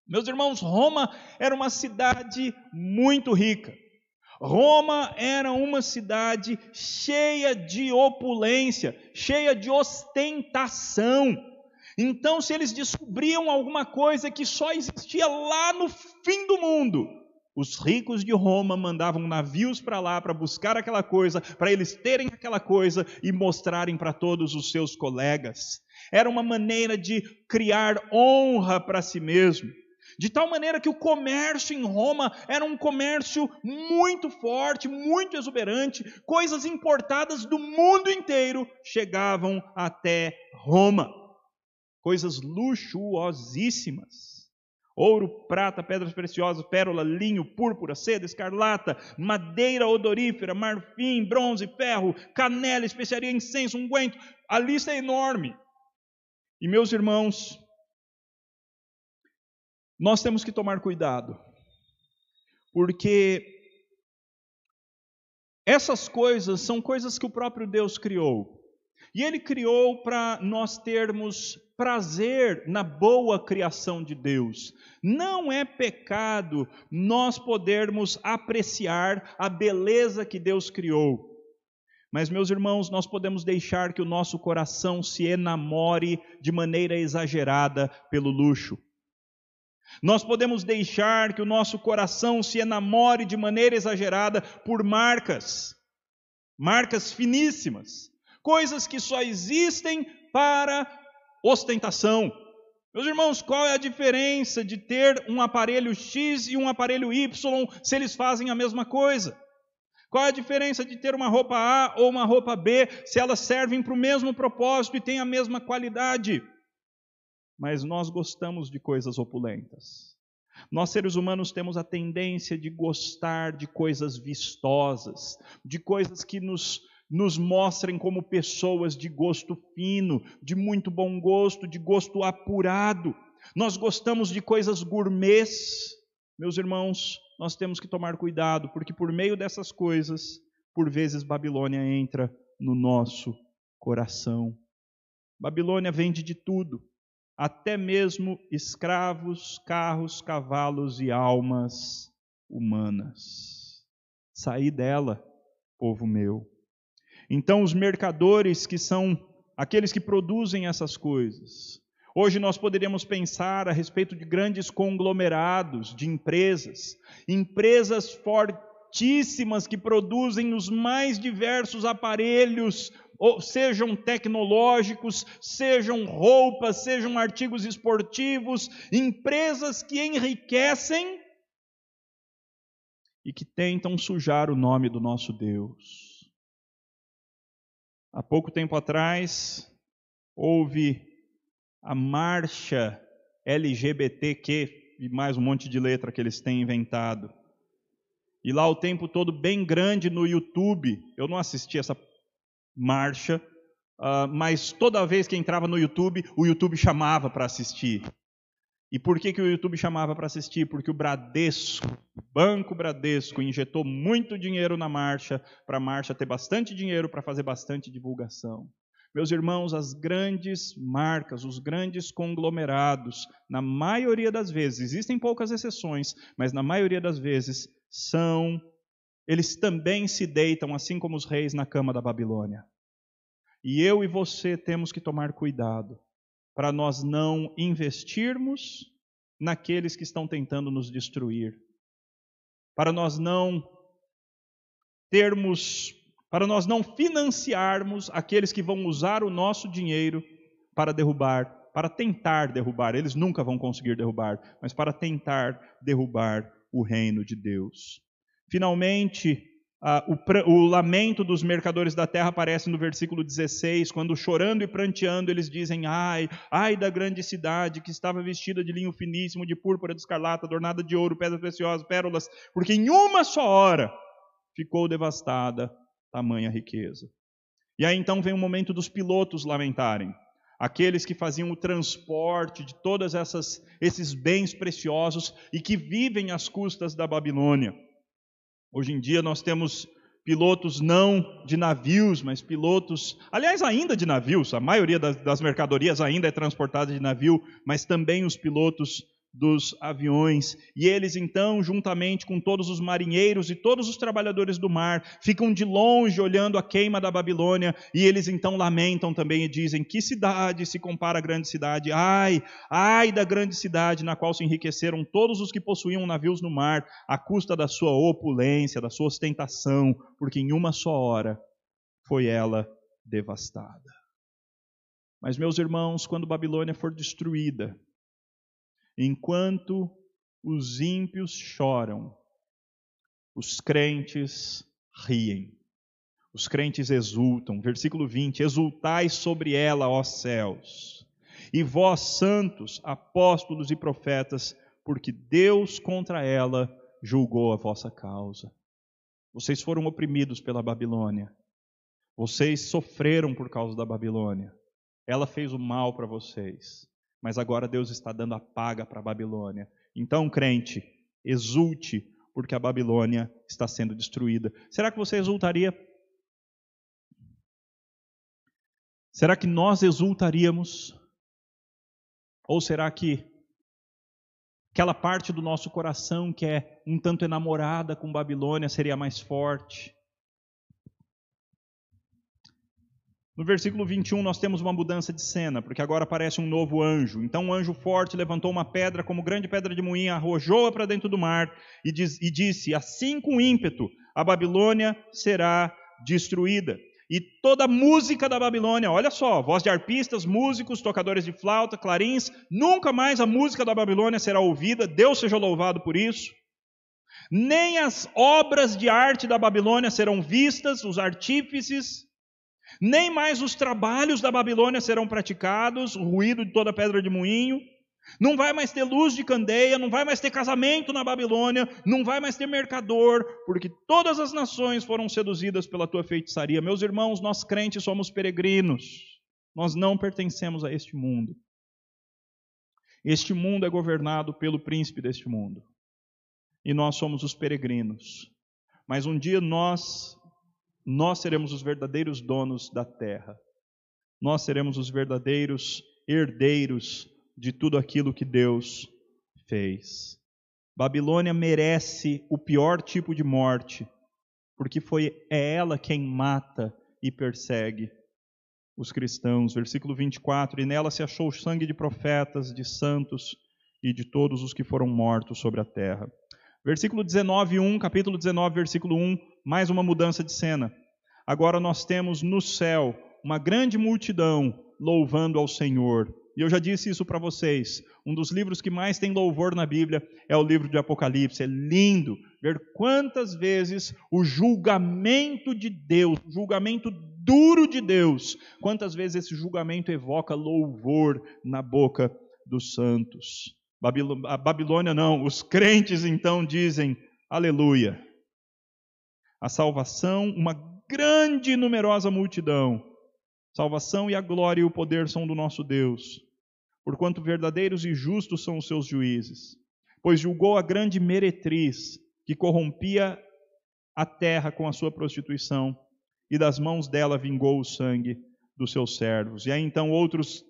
Meus irmãos, Roma era uma cidade muito rica. Roma era uma cidade cheia de opulência, cheia de ostentação. Então, se eles descobriam alguma coisa que só existia lá no fim do mundo, os ricos de Roma mandavam navios para lá para buscar aquela coisa, para eles terem aquela coisa e mostrarem para todos os seus colegas. Era uma maneira de criar honra para si mesmo. De tal maneira que o comércio em Roma era um comércio muito forte, muito exuberante, coisas importadas do mundo inteiro chegavam até Roma. Coisas luxuosíssimas. Ouro, prata, pedras preciosas, pérola, linho, púrpura, seda, escarlata, madeira odorífera, marfim, bronze, ferro, canela, especiaria, incenso, unguento. A lista é enorme. E meus irmãos, nós temos que tomar cuidado, porque essas coisas são coisas que o próprio Deus criou. E Ele criou para nós termos prazer na boa criação de Deus. Não é pecado nós podermos apreciar a beleza que Deus criou. Mas, meus irmãos, nós podemos deixar que o nosso coração se enamore de maneira exagerada pelo luxo. Nós podemos deixar que o nosso coração se enamore de maneira exagerada por marcas, marcas finíssimas, coisas que só existem para ostentação. Meus irmãos, qual é a diferença de ter um aparelho X e um aparelho Y se eles fazem a mesma coisa? Qual é a diferença de ter uma roupa A ou uma roupa B se elas servem para o mesmo propósito e têm a mesma qualidade? Mas nós gostamos de coisas opulentas. Nós, seres humanos, temos a tendência de gostar de coisas vistosas, de coisas que nos, nos mostrem como pessoas de gosto fino, de muito bom gosto, de gosto apurado. Nós gostamos de coisas gourmets. Meus irmãos, nós temos que tomar cuidado, porque por meio dessas coisas, por vezes Babilônia entra no nosso coração. Babilônia vende de tudo até mesmo escravos, carros, cavalos e almas humanas. Saí dela, povo meu. Então, os mercadores, que são aqueles que produzem essas coisas, Hoje nós poderíamos pensar a respeito de grandes conglomerados de empresas, empresas fortíssimas que produzem os mais diversos aparelhos, sejam tecnológicos, sejam roupas, sejam artigos esportivos, empresas que enriquecem e que tentam sujar o nome do nosso Deus. Há pouco tempo atrás, houve a marcha LGBTQ e mais um monte de letra que eles têm inventado. E lá o tempo todo bem grande no YouTube. Eu não assisti essa marcha, uh, mas toda vez que entrava no YouTube, o YouTube chamava para assistir. E por que, que o YouTube chamava para assistir? Porque o Bradesco, o Banco Bradesco, injetou muito dinheiro na marcha, para a marcha ter bastante dinheiro para fazer bastante divulgação. Meus irmãos, as grandes marcas, os grandes conglomerados, na maioria das vezes, existem poucas exceções, mas na maioria das vezes são, eles também se deitam, assim como os reis, na cama da Babilônia. E eu e você temos que tomar cuidado para nós não investirmos naqueles que estão tentando nos destruir, para nós não termos, para nós não financiarmos aqueles que vão usar o nosso dinheiro para derrubar, para tentar derrubar, eles nunca vão conseguir derrubar, mas para tentar derrubar o reino de Deus. Finalmente, o, o, lamento dos mercadores da terra aparece no versículo 16, quando chorando e pranteando eles dizem: Ai, ai da grande cidade que estava vestida de linho finíssimo, de púrpura, de escarlata, adornada de ouro, pedras preciosas, pérolas, porque em uma só hora ficou devastada tamanha riqueza. E aí então vem o momento dos pilotos lamentarem. Aqueles que faziam o transporte de todos esses bens preciosos e que vivem às custas da Babilônia. Hoje em dia nós temos pilotos não de navios, mas pilotos, aliás, ainda de navios, a maioria das, das mercadorias ainda é transportada de navio, mas também os pilotos dos aviões. E eles então, juntamente com todos os marinheiros e todos os trabalhadores do mar, ficam de longe olhando a queima da Babilônia, e eles então lamentam também e dizem: Que cidade se compara à grande cidade? Ai, ai da grande cidade na qual se enriqueceram todos os que possuíam navios no mar, à custa da sua opulência, da sua ostentação, porque em uma só hora foi ela devastada. Mas, meus irmãos, quando Babilônia for destruída, Enquanto os ímpios choram, os crentes riem. Os crentes exultam. Versículo 20: Exultai sobre ela, ó céus, e vós, santos, apóstolos e profetas, porque Deus contra ela julgou a vossa causa. Vocês foram oprimidos pela Babilônia. Vocês sofreram por causa da Babilônia. Ela fez o mal para vocês mas agora Deus está dando a paga para a Babilônia. Então, crente, exulte, porque a Babilônia está sendo destruída. Será que você exultaria? Será que nós exultaríamos? Ou será que aquela parte do nosso coração que é um tanto enamorada com Babilônia seria mais forte? No versículo 21, nós temos uma mudança de cena, porque agora aparece um novo anjo. Então, um anjo forte levantou uma pedra, como grande pedra de moinho, arrojou-a para dentro do mar e, diz, e disse: Assim com ímpeto, a Babilônia será destruída. E toda a música da Babilônia, olha só, voz de arpistas, músicos, tocadores de flauta, clarins, nunca mais a música da Babilônia será ouvida, Deus seja louvado por isso. Nem as obras de arte da Babilônia serão vistas, os artífices, nem mais os trabalhos da Babilônia serão praticados, o ruído de toda pedra de moinho. Não vai mais ter luz de candeia, não vai mais ter casamento na Babilônia, não vai mais ter mercador, porque todas as nações foram seduzidas pela tua feitiçaria. Meus irmãos, nós crentes somos peregrinos, nós não pertencemos a este mundo. Este mundo é governado pelo príncipe deste mundo, e nós somos os peregrinos. Mas um dia nós nós seremos os verdadeiros donos da terra. Nós seremos os verdadeiros herdeiros de tudo aquilo que Deus fez. Babilônia merece o pior tipo de morte, porque foi é ela quem mata e persegue os cristãos. Versículo 24: E nela se achou o sangue de profetas, de santos e de todos os que foram mortos sobre a terra. Versículo 19, 1, capítulo 19, versículo 1, mais uma mudança de cena. Agora nós temos no céu uma grande multidão louvando ao Senhor. E eu já disse isso para vocês. Um dos livros que mais tem louvor na Bíblia é o livro de Apocalipse. É lindo ver quantas vezes o julgamento de Deus, o julgamento duro de Deus, quantas vezes esse julgamento evoca louvor na boca dos santos. A Babilônia não, os crentes então dizem aleluia. A salvação, uma grande e numerosa multidão. Salvação e a glória e o poder são do nosso Deus, porquanto verdadeiros e justos são os seus juízes. Pois julgou a grande meretriz que corrompia a terra com a sua prostituição, e das mãos dela vingou o sangue dos seus servos. E aí então outros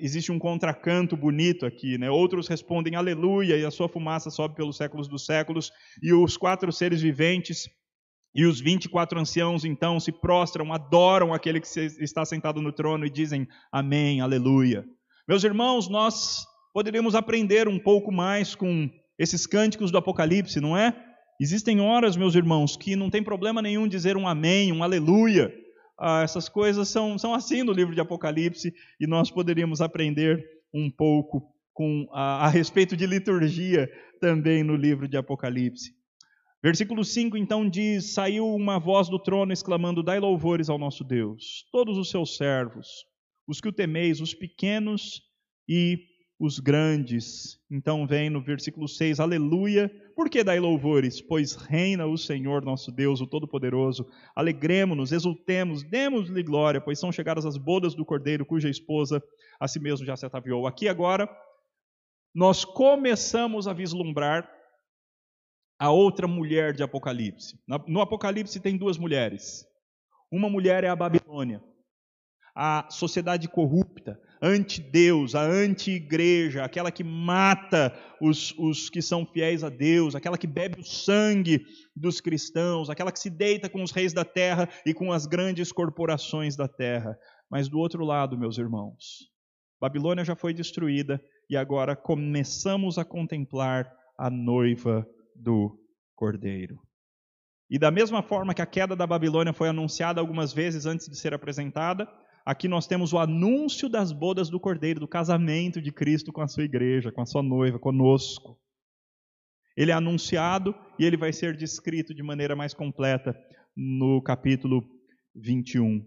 existe um contracanto bonito aqui, né? Outros respondem aleluia e a sua fumaça sobe pelos séculos dos séculos, e os quatro seres viventes e os 24 anciãos então se prostram, adoram aquele que está sentado no trono e dizem amém, aleluia. Meus irmãos, nós poderíamos aprender um pouco mais com esses cânticos do Apocalipse, não é? Existem horas, meus irmãos, que não tem problema nenhum dizer um amém, um aleluia. Ah, essas coisas são, são assim no livro de Apocalipse e nós poderíamos aprender um pouco com, a, a respeito de liturgia também no livro de Apocalipse. Versículo 5 então diz: Saiu uma voz do trono exclamando: Dai louvores ao nosso Deus, todos os seus servos, os que o temeis, os pequenos e os grandes. Então vem no versículo 6, aleluia. Por que dai louvores? Pois reina o Senhor nosso Deus, o Todo-Poderoso. Alegremos-nos, exultemos, demos-lhe glória, pois são chegadas as bodas do Cordeiro, cuja esposa a si mesmo já se ataviou. Aqui agora, nós começamos a vislumbrar a outra mulher de Apocalipse. No Apocalipse tem duas mulheres. Uma mulher é a Babilônia, a sociedade corrupta, anti-Deus, a anti-igreja, aquela que mata os, os que são fiéis a Deus, aquela que bebe o sangue dos cristãos, aquela que se deita com os reis da terra e com as grandes corporações da terra. Mas do outro lado, meus irmãos, Babilônia já foi destruída e agora começamos a contemplar a noiva do Cordeiro. E da mesma forma que a queda da Babilônia foi anunciada algumas vezes antes de ser apresentada, Aqui nós temos o anúncio das bodas do Cordeiro, do casamento de Cristo com a sua igreja, com a sua noiva, conosco. Ele é anunciado e ele vai ser descrito de maneira mais completa no capítulo 21.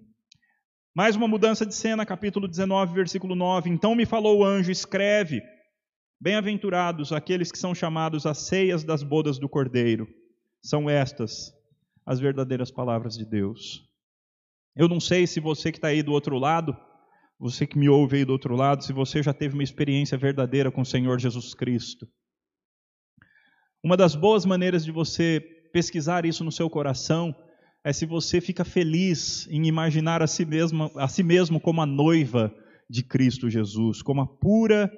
Mais uma mudança de cena, capítulo 19, versículo 9. Então me falou o anjo: escreve, bem-aventurados aqueles que são chamados às ceias das bodas do Cordeiro. São estas as verdadeiras palavras de Deus. Eu não sei se você que está aí do outro lado, você que me ouve aí do outro lado, se você já teve uma experiência verdadeira com o Senhor Jesus Cristo. Uma das boas maneiras de você pesquisar isso no seu coração é se você fica feliz em imaginar a si mesmo, a si mesmo como a noiva de Cristo Jesus, como a pura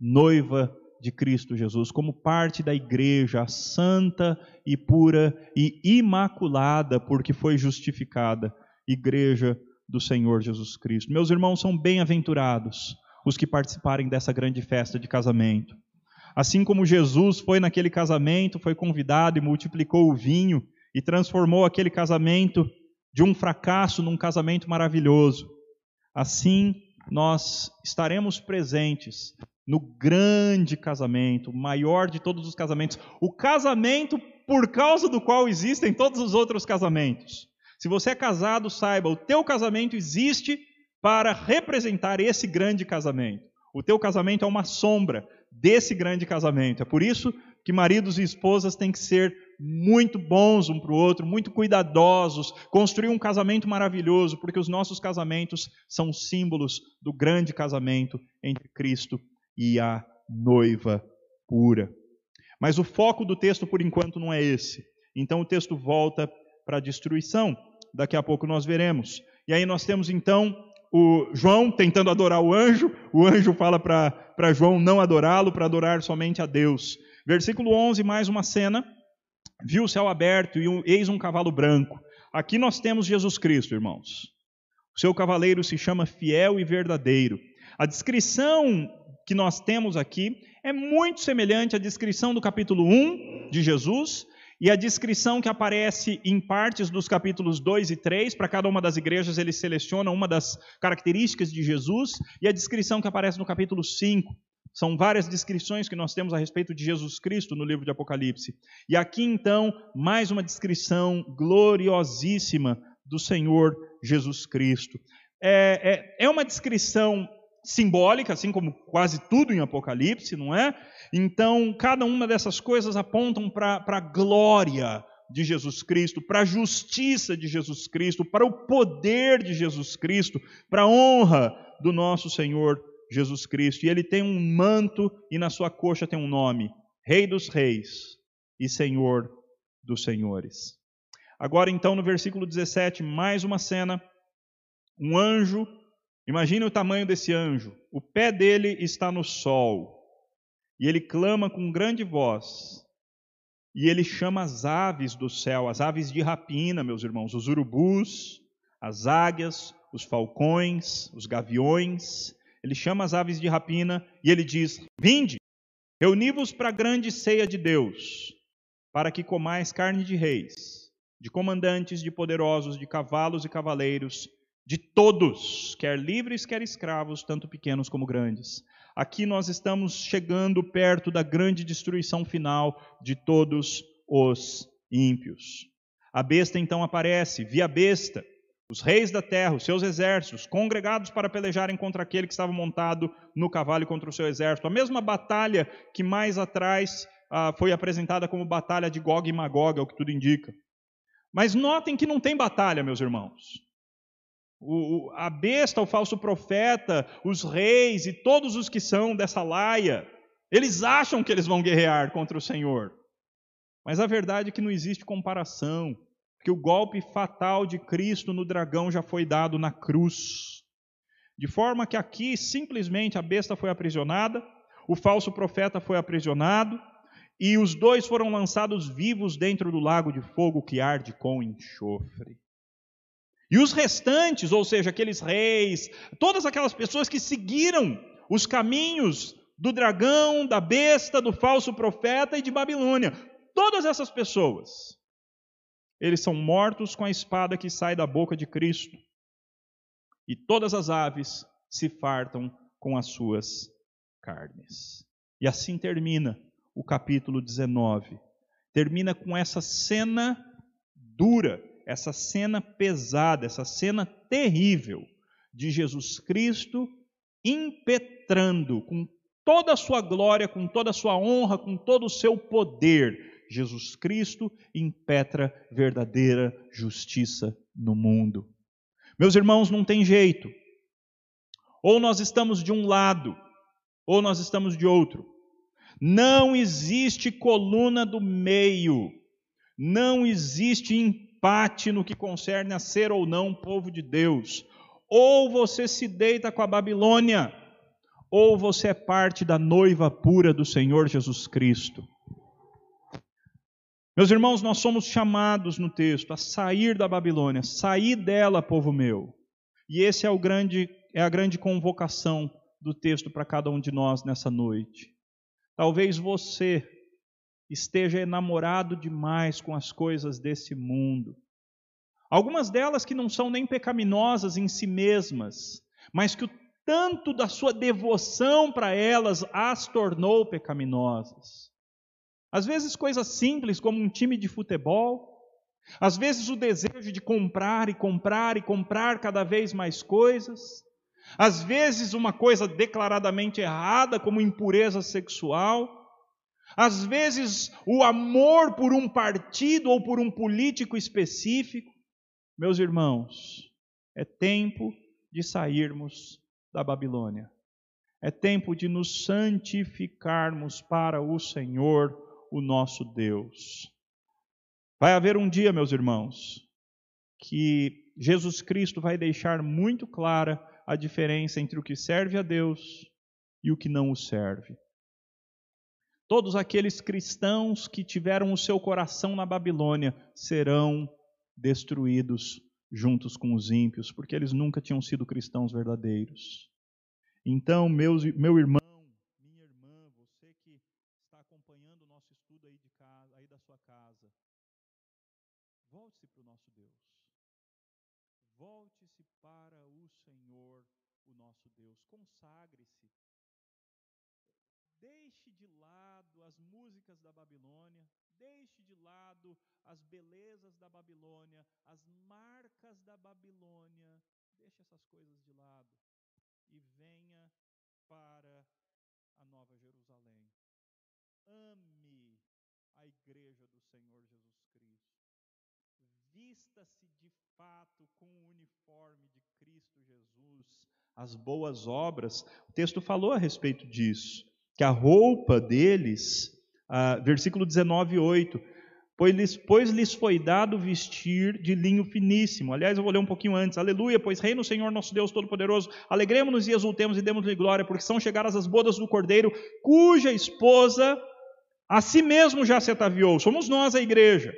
noiva de Cristo Jesus, como parte da igreja, santa e pura e imaculada, porque foi justificada igreja do Senhor Jesus Cristo. Meus irmãos, são bem-aventurados os que participarem dessa grande festa de casamento. Assim como Jesus foi naquele casamento, foi convidado e multiplicou o vinho e transformou aquele casamento de um fracasso num casamento maravilhoso. Assim, nós estaremos presentes no grande casamento, o maior de todos os casamentos, o casamento por causa do qual existem todos os outros casamentos. Se você é casado, saiba, o teu casamento existe para representar esse grande casamento. O teu casamento é uma sombra desse grande casamento. É por isso que maridos e esposas têm que ser muito bons um para o outro, muito cuidadosos, construir um casamento maravilhoso, porque os nossos casamentos são símbolos do grande casamento entre Cristo e a noiva pura. Mas o foco do texto, por enquanto, não é esse. Então o texto volta para a destruição daqui a pouco nós veremos. E aí nós temos então o João tentando adorar o anjo, o anjo fala para João não adorá-lo, para adorar somente a Deus. Versículo 11, mais uma cena. Viu o céu aberto e um, eis um cavalo branco. Aqui nós temos Jesus Cristo, irmãos. O seu cavaleiro se chama fiel e verdadeiro. A descrição que nós temos aqui é muito semelhante à descrição do capítulo 1 de Jesus e a descrição que aparece em partes dos capítulos 2 e 3, para cada uma das igrejas ele seleciona uma das características de Jesus, e a descrição que aparece no capítulo 5. São várias descrições que nós temos a respeito de Jesus Cristo no livro de Apocalipse. E aqui então, mais uma descrição gloriosíssima do Senhor Jesus Cristo. É, é, é uma descrição simbólica, assim como quase tudo em Apocalipse, não é? Então, cada uma dessas coisas apontam para a glória de Jesus Cristo, para a justiça de Jesus Cristo, para o poder de Jesus Cristo, para a honra do nosso Senhor Jesus Cristo. E ele tem um manto e na sua coxa tem um nome: Rei dos Reis e Senhor dos Senhores. Agora, então, no versículo 17, mais uma cena. Um anjo Imagine o tamanho desse anjo. O pé dele está no sol. E ele clama com grande voz. E ele chama as aves do céu, as aves de rapina, meus irmãos, os urubus, as águias, os falcões, os gaviões. Ele chama as aves de rapina e ele diz: Vinde, reuni-vos para a grande ceia de Deus, para que comais carne de reis, de comandantes, de poderosos, de cavalos e cavaleiros de todos, quer livres, quer escravos, tanto pequenos como grandes. Aqui nós estamos chegando perto da grande destruição final de todos os ímpios. A besta então aparece, via besta, os reis da terra, os seus exércitos, congregados para pelejarem contra aquele que estava montado no cavalo contra o seu exército. A mesma batalha que mais atrás ah, foi apresentada como batalha de Gog e Magog, é o que tudo indica. Mas notem que não tem batalha, meus irmãos. O, a besta, o falso profeta, os reis e todos os que são dessa laia, eles acham que eles vão guerrear contra o Senhor. Mas a verdade é que não existe comparação, que o golpe fatal de Cristo no dragão já foi dado na cruz. De forma que aqui simplesmente a besta foi aprisionada, o falso profeta foi aprisionado, e os dois foram lançados vivos dentro do lago de fogo que arde com enxofre. E os restantes, ou seja, aqueles reis, todas aquelas pessoas que seguiram os caminhos do dragão, da besta, do falso profeta e de Babilônia, todas essas pessoas, eles são mortos com a espada que sai da boca de Cristo. E todas as aves se fartam com as suas carnes. E assim termina o capítulo 19. Termina com essa cena dura essa cena pesada, essa cena terrível de Jesus Cristo impetrando com toda a sua glória, com toda a sua honra, com todo o seu poder. Jesus Cristo impetra verdadeira justiça no mundo. Meus irmãos, não tem jeito. Ou nós estamos de um lado, ou nós estamos de outro. Não existe coluna do meio. Não existe empate no que concerne a ser ou não povo de Deus. Ou você se deita com a Babilônia, ou você é parte da noiva pura do Senhor Jesus Cristo. Meus irmãos, nós somos chamados no texto a sair da Babilônia, sair dela, povo meu. E esse é o grande é a grande convocação do texto para cada um de nós nessa noite. Talvez você esteja enamorado demais com as coisas desse mundo. Algumas delas que não são nem pecaminosas em si mesmas, mas que o tanto da sua devoção para elas as tornou pecaminosas. Às vezes, coisas simples como um time de futebol, às vezes, o desejo de comprar e comprar e comprar cada vez mais coisas, às vezes, uma coisa declaradamente errada, como impureza sexual às vezes, o amor por um partido ou por um político específico. Meus irmãos, é tempo de sairmos da Babilônia. É tempo de nos santificarmos para o Senhor, o nosso Deus. Vai haver um dia, meus irmãos, que Jesus Cristo vai deixar muito clara a diferença entre o que serve a Deus e o que não o serve. Todos aqueles cristãos que tiveram o seu coração na Babilônia serão destruídos juntos com os ímpios, porque eles nunca tinham sido cristãos verdadeiros. Então, meus, meu irmão, minha irmã, você que está acompanhando o nosso estudo aí, de casa, aí da sua casa, volte-se para o nosso Deus. Volte-se para o Senhor, o nosso Deus. Consagre-se. Deixe de lado as músicas da Babilônia, deixe de lado as belezas da Babilônia, as marcas da Babilônia, deixe essas coisas de lado e venha para a Nova Jerusalém. Ame a igreja do Senhor Jesus Cristo. Vista-se de fato com o uniforme de Cristo Jesus, as boas obras. O texto falou a respeito disso, que a roupa deles, ah, versículo 19, 8, pois lhes, pois lhes foi dado vestir de linho finíssimo. Aliás, eu vou ler um pouquinho antes. Aleluia, pois reina o Senhor nosso Deus Todo-Poderoso. Alegremos-nos e exultemos e demos-lhe glória, porque são chegadas as bodas do Cordeiro, cuja esposa a si mesmo já se ataviou. Somos nós a igreja.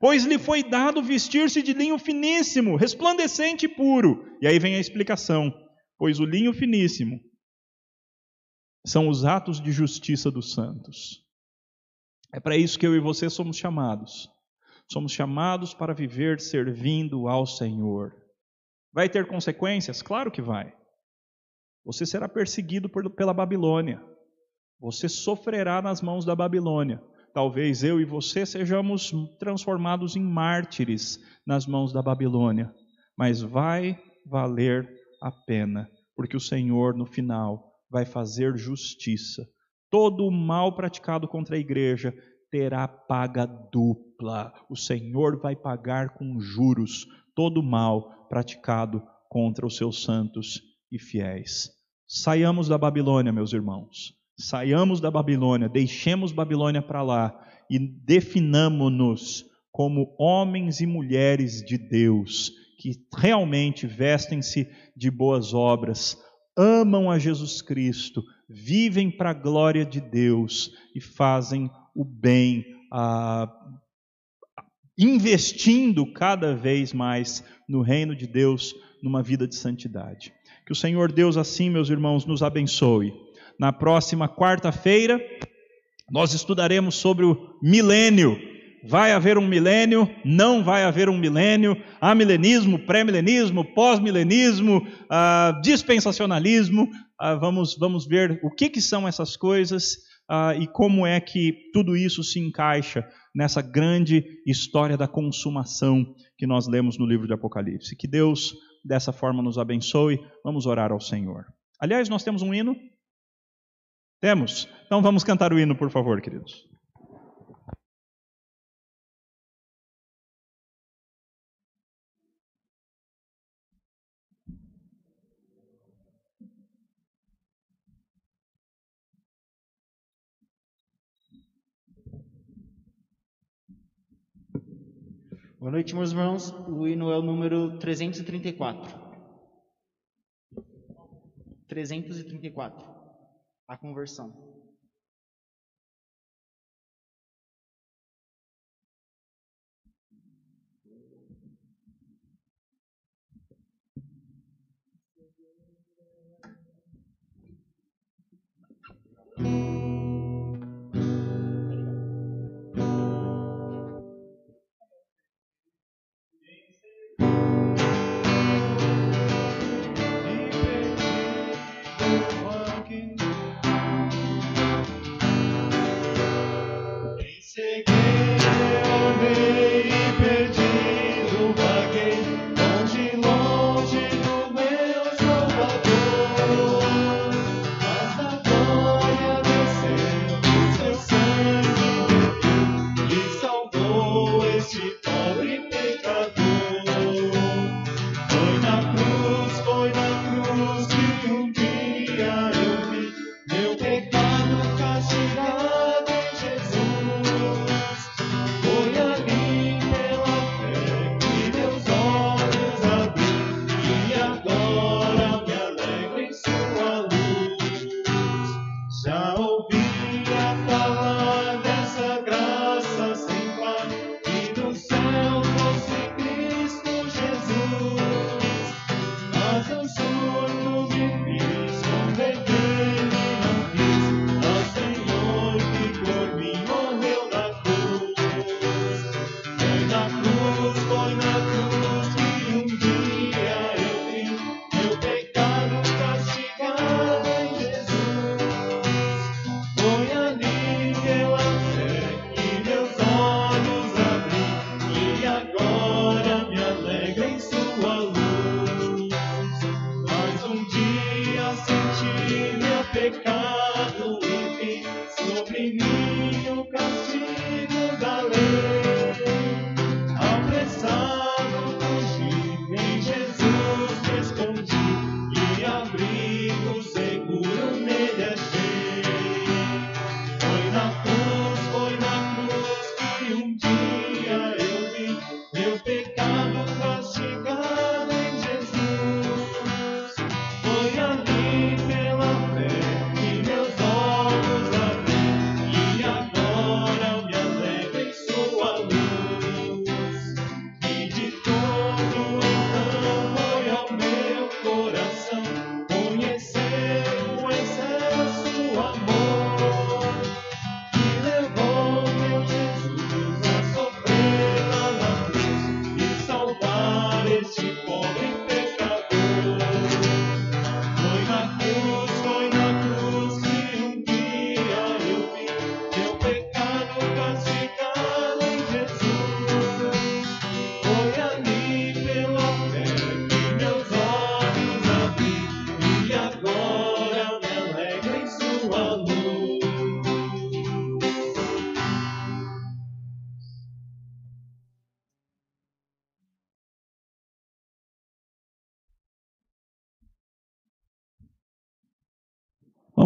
Pois lhe foi dado vestir-se de linho finíssimo, resplandecente e puro. E aí vem a explicação. Pois o linho finíssimo são os atos de justiça dos santos. É para isso que eu e você somos chamados. Somos chamados para viver servindo ao Senhor. Vai ter consequências? Claro que vai. Você será perseguido por, pela Babilônia. Você sofrerá nas mãos da Babilônia. Talvez eu e você sejamos transformados em mártires nas mãos da Babilônia. Mas vai valer a pena, porque o Senhor, no final, vai fazer justiça Todo o mal praticado contra a igreja terá paga dupla. O Senhor vai pagar com juros todo o mal praticado contra os seus santos e fiéis. Saiamos da Babilônia, meus irmãos. Saiamos da Babilônia, deixemos Babilônia para lá e definamos-nos como homens e mulheres de Deus, que realmente vestem-se de boas obras, amam a Jesus Cristo, vivem para a glória de Deus e fazem o bem, ah, investindo cada vez mais no reino de Deus, numa vida de santidade. Que o Senhor Deus, assim, meus irmãos, nos abençoe. Na próxima quarta-feira, nós estudaremos sobre o milênio vai haver um milênio, não vai haver um milênio, há milenismo, pré-milenismo, pós-milenismo, uh, dispensacionalismo. Uh, vamos, vamos ver o que, que são essas coisas uh, e como é que tudo isso se encaixa nessa grande história da consumação que nós lemos no livro de Apocalipse. Que Deus dessa forma nos abençoe. Vamos orar ao Senhor. Aliás, nós temos um hino? Temos? Então vamos cantar o hino, por favor, queridos. Boa noite, meus irmãos. O hino é o número 334. 334. A conversão. Take me on me.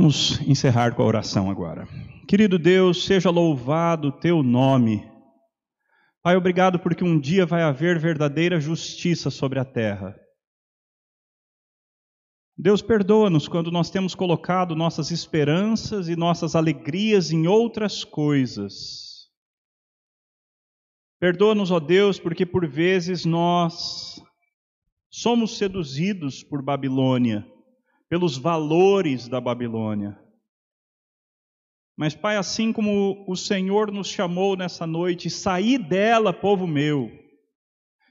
Vamos encerrar com a oração agora. Querido Deus, seja louvado o teu nome. Pai, obrigado porque um dia vai haver verdadeira justiça sobre a terra. Deus, perdoa-nos quando nós temos colocado nossas esperanças e nossas alegrias em outras coisas. Perdoa-nos, ó Deus, porque por vezes nós somos seduzidos por Babilônia pelos valores da Babilônia. Mas, Pai, assim como o Senhor nos chamou nessa noite, sair dela, povo meu,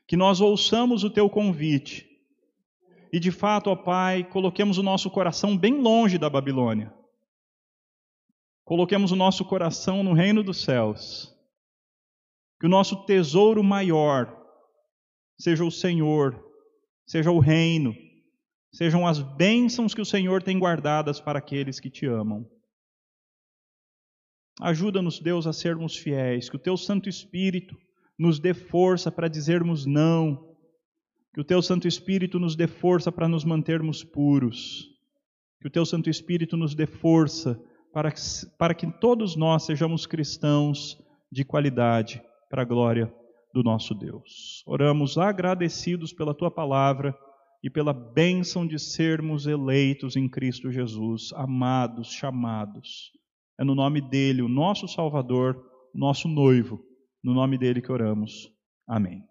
que nós ouçamos o teu convite e, de fato, ó Pai, coloquemos o nosso coração bem longe da Babilônia. Coloquemos o nosso coração no reino dos céus. Que o nosso tesouro maior seja o Senhor, seja o reino, sejam as bênçãos que o Senhor tem guardadas para aqueles que te amam. Ajuda-nos, Deus, a sermos fiéis, que o teu Santo Espírito nos dê força para dizermos não, que o teu Santo Espírito nos dê força para nos mantermos puros, que o teu Santo Espírito nos dê força para que, para que todos nós sejamos cristãos de qualidade, para a glória do nosso Deus. Oramos agradecidos pela tua palavra e pela bênção de sermos eleitos em Cristo Jesus, amados, chamados. É no nome dele, o nosso Salvador, nosso noivo, no nome dele que oramos. Amém.